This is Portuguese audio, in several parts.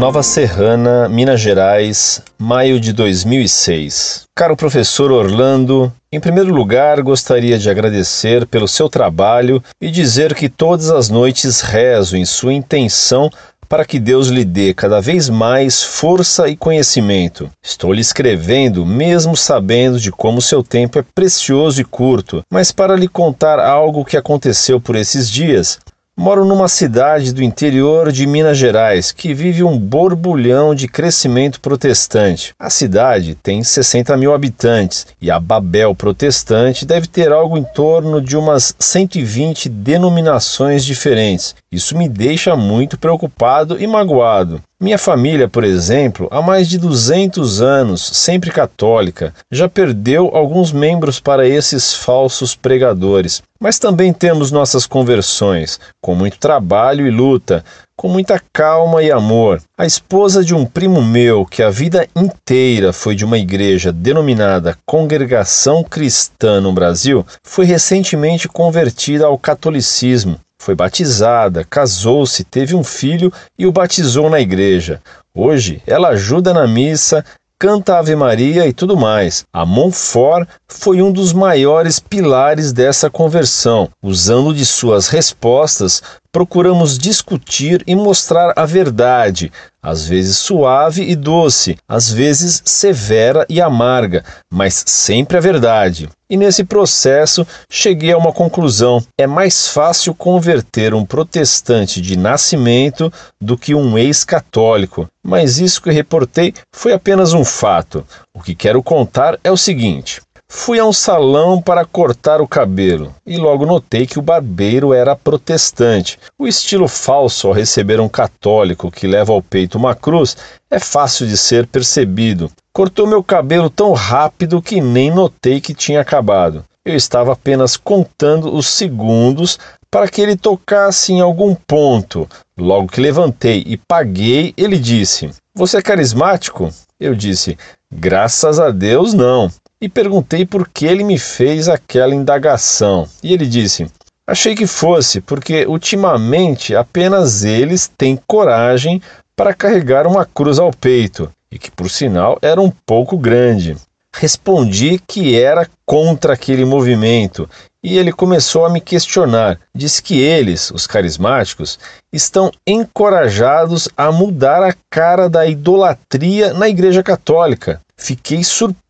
Nova Serrana, Minas Gerais, maio de 2006. Caro professor Orlando, em primeiro lugar gostaria de agradecer pelo seu trabalho e dizer que todas as noites rezo em sua intenção para que Deus lhe dê cada vez mais força e conhecimento. Estou lhe escrevendo, mesmo sabendo de como seu tempo é precioso e curto, mas para lhe contar algo que aconteceu por esses dias, Moro numa cidade do interior de Minas Gerais que vive um borbulhão de crescimento protestante. A cidade tem 60 mil habitantes e a Babel protestante deve ter algo em torno de umas 120 denominações diferentes. Isso me deixa muito preocupado e magoado. Minha família, por exemplo, há mais de 200 anos, sempre católica, já perdeu alguns membros para esses falsos pregadores. Mas também temos nossas conversões, com muito trabalho e luta, com muita calma e amor. A esposa de um primo meu, que a vida inteira foi de uma igreja denominada Congregação Cristã no Brasil, foi recentemente convertida ao catolicismo. Foi batizada, casou-se, teve um filho e o batizou na igreja. Hoje ela ajuda na missa, canta Ave Maria e tudo mais. A Montfort foi um dos maiores pilares dessa conversão. Usando de suas respostas, procuramos discutir e mostrar a verdade, às vezes suave e doce, às vezes severa e amarga, mas sempre a verdade. E nesse processo cheguei a uma conclusão: é mais fácil converter um protestante de nascimento do que um ex-católico. Mas isso que reportei foi apenas um fato. O que quero contar é o seguinte: Fui a um salão para cortar o cabelo e logo notei que o barbeiro era protestante. O estilo falso ao receber um católico que leva ao peito uma cruz é fácil de ser percebido. Cortou meu cabelo tão rápido que nem notei que tinha acabado. Eu estava apenas contando os segundos para que ele tocasse em algum ponto. Logo que levantei e paguei, ele disse: Você é carismático? Eu disse: Graças a Deus, não e perguntei por que ele me fez aquela indagação. E ele disse: Achei que fosse, porque ultimamente apenas eles têm coragem para carregar uma cruz ao peito, e que por sinal era um pouco grande. Respondi que era contra aquele movimento e ele começou a me questionar. Diz que eles, os carismáticos, estão encorajados a mudar a cara da idolatria na Igreja Católica. Fiquei surpreso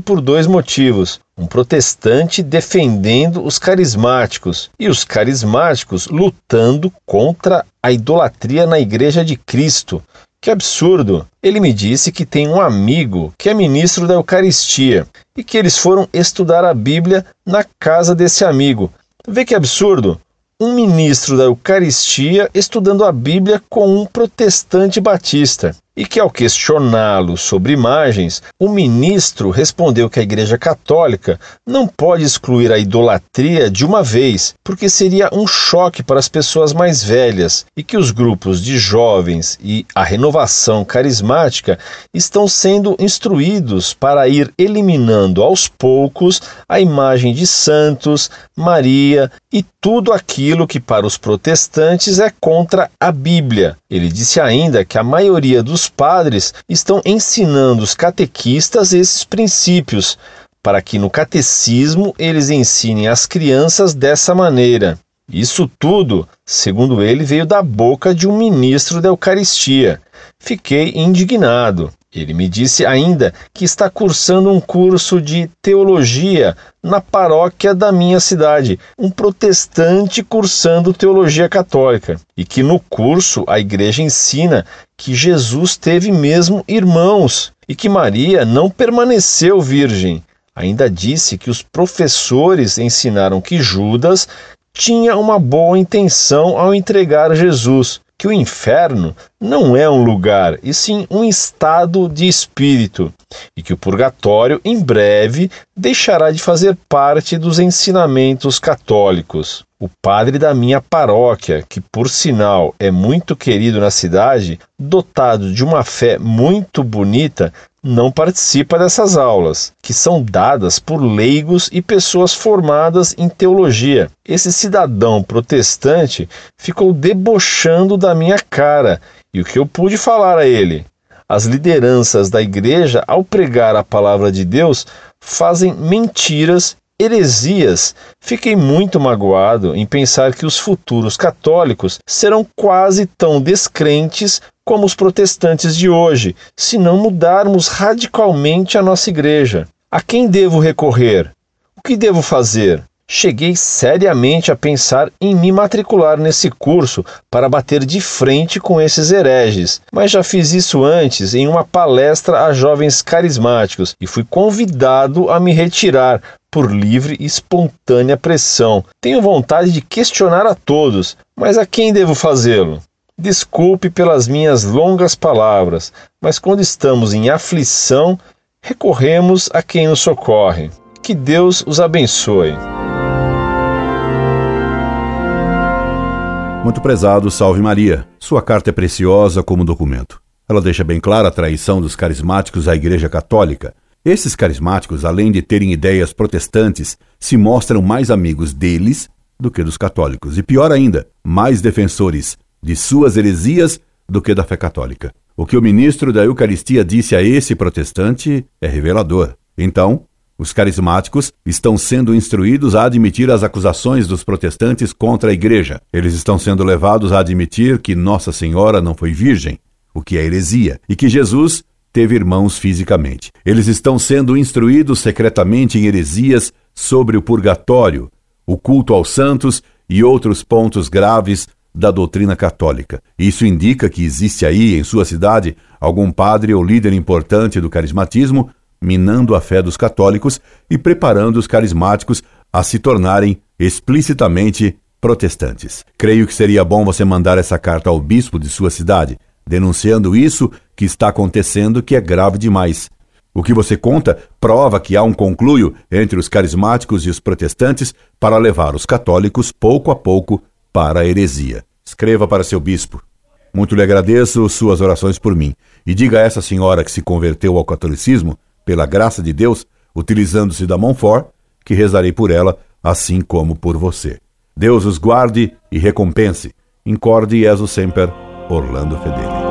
por dois motivos. Um protestante defendendo os carismáticos e os carismáticos lutando contra a idolatria na Igreja de Cristo. Que absurdo! Ele me disse que tem um amigo que é ministro da Eucaristia e que eles foram estudar a Bíblia na casa desse amigo. Vê que absurdo! Um ministro da Eucaristia estudando a Bíblia com um protestante batista e que, ao questioná-lo sobre imagens, o ministro respondeu que a Igreja Católica não pode excluir a idolatria de uma vez, porque seria um choque para as pessoas mais velhas, e que os grupos de jovens e a renovação carismática estão sendo instruídos para ir eliminando aos poucos a imagem de santos, Maria e tudo aquilo que para os protestantes é contra a Bíblia. Ele disse ainda que a maioria dos padres estão ensinando os catequistas esses princípios, para que no catecismo eles ensinem as crianças dessa maneira. Isso tudo, segundo ele, veio da boca de um ministro da Eucaristia. Fiquei indignado. Ele me disse ainda que está cursando um curso de teologia na paróquia da minha cidade, um protestante cursando teologia católica, e que no curso a igreja ensina que Jesus teve mesmo irmãos e que Maria não permaneceu virgem. Ainda disse que os professores ensinaram que Judas tinha uma boa intenção ao entregar Jesus que o inferno não é um lugar, e sim um estado de espírito, e que o purgatório em breve deixará de fazer parte dos ensinamentos católicos. O padre da minha paróquia, que por sinal é muito querido na cidade, dotado de uma fé muito bonita, não participa dessas aulas, que são dadas por leigos e pessoas formadas em teologia. Esse cidadão protestante ficou debochando da minha cara, e o que eu pude falar a ele? As lideranças da igreja, ao pregar a palavra de Deus, fazem mentiras heresias. Fiquei muito magoado em pensar que os futuros católicos serão quase tão descrentes como os protestantes de hoje, se não mudarmos radicalmente a nossa igreja. A quem devo recorrer? O que devo fazer? Cheguei seriamente a pensar em me matricular nesse curso para bater de frente com esses hereges, mas já fiz isso antes em uma palestra a jovens carismáticos e fui convidado a me retirar por livre e espontânea pressão. Tenho vontade de questionar a todos, mas a quem devo fazê-lo? Desculpe pelas minhas longas palavras, mas quando estamos em aflição, recorremos a quem nos socorre. Que Deus os abençoe. Muito prezado, salve Maria. Sua carta é preciosa como documento. Ela deixa bem clara a traição dos carismáticos à Igreja Católica. Esses carismáticos, além de terem ideias protestantes, se mostram mais amigos deles do que dos católicos. E pior ainda, mais defensores de suas heresias do que da fé católica. O que o ministro da Eucaristia disse a esse protestante é revelador. Então, os carismáticos estão sendo instruídos a admitir as acusações dos protestantes contra a Igreja. Eles estão sendo levados a admitir que Nossa Senhora não foi virgem, o que é heresia, e que Jesus teve irmãos fisicamente. Eles estão sendo instruídos secretamente em heresias sobre o purgatório, o culto aos santos e outros pontos graves da doutrina católica. Isso indica que existe aí, em sua cidade, algum padre ou líder importante do carismatismo minando a fé dos católicos e preparando os carismáticos a se tornarem explicitamente protestantes. Creio que seria bom você mandar essa carta ao bispo de sua cidade, denunciando isso que está acontecendo, que é grave demais. O que você conta prova que há um concluio entre os carismáticos e os protestantes para levar os católicos pouco a pouco para a heresia. Escreva para seu bispo. Muito lhe agradeço suas orações por mim. E diga a essa senhora que se converteu ao catolicismo pela graça de Deus, utilizando-se da mão for, que rezarei por ela, assim como por você. Deus os guarde e recompense. Incorde Jesus Semper, Orlando Fedeli.